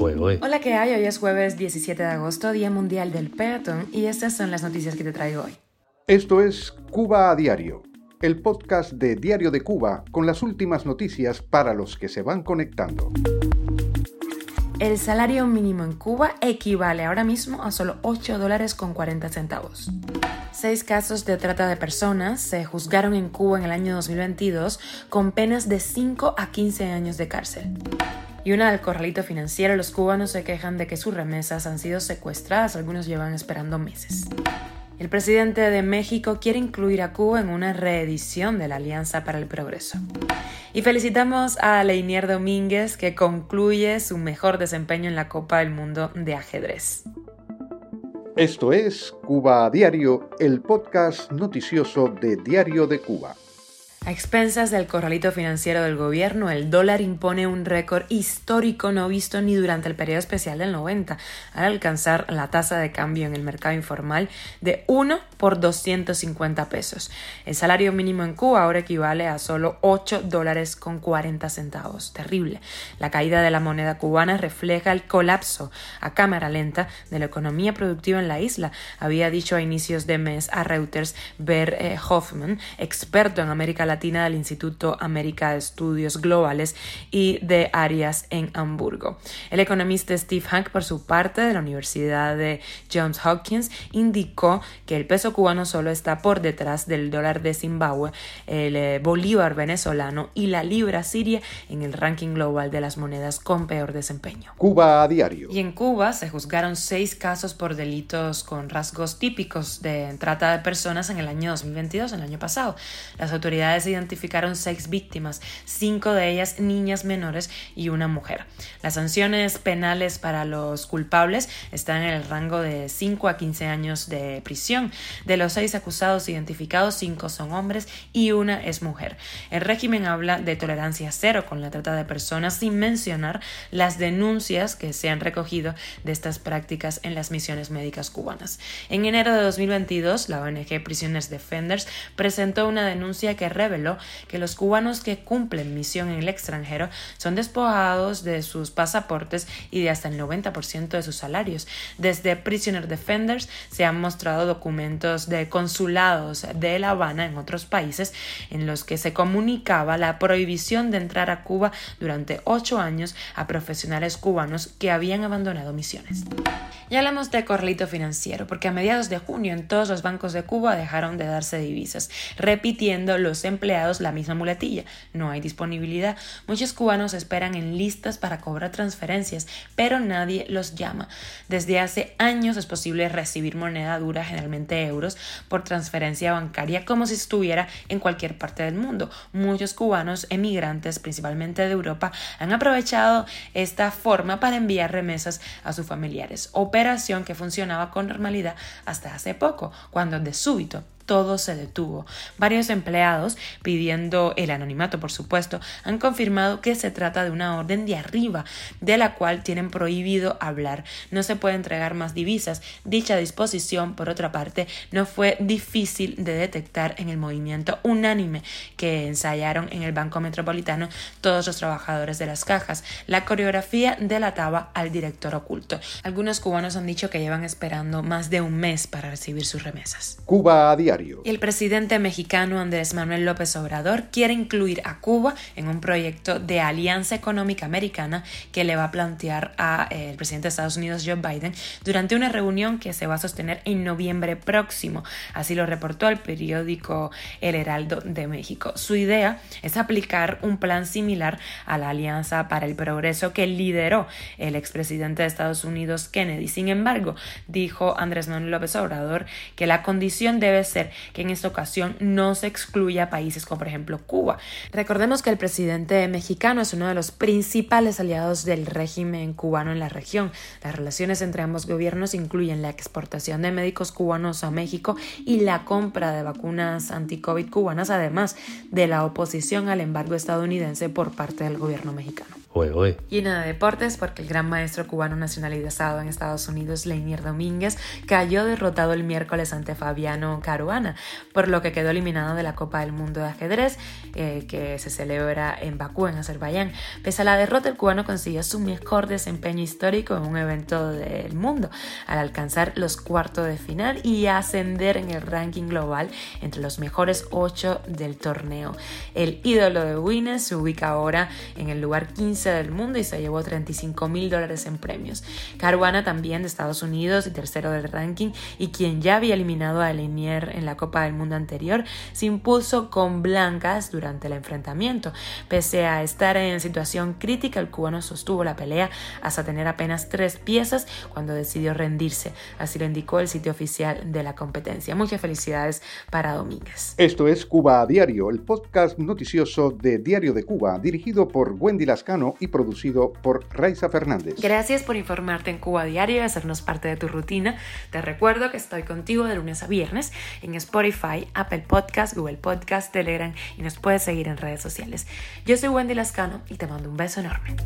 Hola, ¿qué hay? Hoy es jueves 17 de agosto, Día Mundial del Peatón, y estas son las noticias que te traigo hoy. Esto es Cuba a Diario, el podcast de Diario de Cuba con las últimas noticias para los que se van conectando. El salario mínimo en Cuba equivale ahora mismo a solo 8 dólares con 40 centavos. Seis casos de trata de personas se juzgaron en Cuba en el año 2022 con penas de 5 a 15 años de cárcel. Y una del corralito financiero, los cubanos se quejan de que sus remesas han sido secuestradas, algunos llevan esperando meses. El presidente de México quiere incluir a Cuba en una reedición de la Alianza para el Progreso. Y felicitamos a Leinier Domínguez que concluye su mejor desempeño en la Copa del Mundo de ajedrez. Esto es Cuba a Diario, el podcast noticioso de Diario de Cuba. A expensas del corralito financiero del gobierno, el dólar impone un récord histórico no visto ni durante el periodo especial del 90, al alcanzar la tasa de cambio en el mercado informal de 1 por 250 pesos. El salario mínimo en Cuba ahora equivale a solo 8 dólares con 40 centavos. Terrible. La caída de la moneda cubana refleja el colapso a cámara lenta de la economía productiva en la isla, había dicho a inicios de mes a Reuters Ber eh, Hoffman, experto en América Latina Latina del Instituto América de Estudios Globales y de Arias en Hamburgo. El economista Steve Hank, por su parte, de la Universidad de Johns Hopkins, indicó que el peso cubano solo está por detrás del dólar de Zimbabue, el eh, bolívar venezolano y la libra siria en el ranking global de las monedas con peor desempeño. Cuba a diario. Y en Cuba se juzgaron seis casos por delitos con rasgos típicos de trata de personas en el año 2022, en el año pasado. Las autoridades identificaron seis víctimas, cinco de ellas niñas menores y una mujer. Las sanciones penales para los culpables están en el rango de 5 a 15 años de prisión. De los seis acusados identificados, cinco son hombres y una es mujer. El régimen habla de tolerancia cero con la trata de personas sin mencionar las denuncias que se han recogido de estas prácticas en las misiones médicas cubanas. En enero de 2022, la ONG Prisoners Defenders presentó una denuncia que revela que los cubanos que cumplen misión en el extranjero son despojados de sus pasaportes y de hasta el 90% de sus salarios. Desde Prisoner Defenders se han mostrado documentos de consulados de La Habana en otros países en los que se comunicaba la prohibición de entrar a Cuba durante ocho años a profesionales cubanos que habían abandonado misiones. Ya hablamos de corralito financiero, porque a mediados de junio en todos los bancos de Cuba dejaron de darse divisas, repitiendo los empleados la misma muletilla. No hay disponibilidad. Muchos cubanos esperan en listas para cobrar transferencias, pero nadie los llama. Desde hace años es posible recibir moneda dura, generalmente euros, por transferencia bancaria como si estuviera en cualquier parte del mundo. Muchos cubanos emigrantes, principalmente de Europa, han aprovechado esta forma para enviar remesas a sus familiares que funcionaba con normalidad hasta hace poco, cuando de súbito todo se detuvo. Varios empleados, pidiendo el anonimato por supuesto, han confirmado que se trata de una orden de arriba, de la cual tienen prohibido hablar. No se puede entregar más divisas. Dicha disposición, por otra parte, no fue difícil de detectar en el movimiento unánime que ensayaron en el Banco Metropolitano todos los trabajadores de las cajas. La coreografía delataba al director oculto. Algunos cubanos han dicho que llevan esperando más de un mes para recibir sus remesas. Cuba a día y el presidente mexicano Andrés Manuel López Obrador quiere incluir a Cuba en un proyecto de alianza económica americana que le va a plantear al eh, presidente de Estados Unidos Joe Biden durante una reunión que se va a sostener en noviembre próximo. Así lo reportó el periódico El Heraldo de México. Su idea es aplicar un plan similar a la Alianza para el Progreso que lideró el expresidente de Estados Unidos Kennedy. Sin embargo, dijo Andrés Manuel López Obrador que la condición debe ser que en esta ocasión no se excluya a países como por ejemplo Cuba. Recordemos que el presidente mexicano es uno de los principales aliados del régimen cubano en la región. Las relaciones entre ambos gobiernos incluyen la exportación de médicos cubanos a México y la compra de vacunas anti-COVID cubanas, además de la oposición al embargo estadounidense por parte del gobierno mexicano. Y en de deportes, porque el gran maestro cubano nacionalizado en Estados Unidos, Leinier Domínguez, cayó derrotado el miércoles ante Fabiano Caruana, por lo que quedó eliminado de la Copa del Mundo de Ajedrez, eh, que se celebra en Bakú, en Azerbaiyán. Pese a la derrota, el cubano consiguió su mejor desempeño histórico en un evento del mundo, al alcanzar los cuartos de final y ascender en el ranking global entre los mejores ocho del torneo. El ídolo de Winners se ubica ahora en el lugar 15 del mundo y se llevó 35 mil dólares en premios. Caruana también de Estados Unidos y tercero del ranking y quien ya había eliminado a Lenier en la Copa del Mundo anterior, se impuso con blancas durante el enfrentamiento. Pese a estar en situación crítica, el cubano sostuvo la pelea hasta tener apenas tres piezas cuando decidió rendirse. Así lo indicó el sitio oficial de la competencia. Muchas felicidades para Domínguez. Esto es Cuba a Diario, el podcast noticioso de Diario de Cuba, dirigido por Wendy Lascano y producido por Raiza Fernández. Gracias por informarte en Cuba Diario y hacernos parte de tu rutina. Te recuerdo que estoy contigo de lunes a viernes en Spotify, Apple Podcast, Google Podcast, Telegram y nos puedes seguir en redes sociales. Yo soy Wendy Lascano y te mando un beso enorme.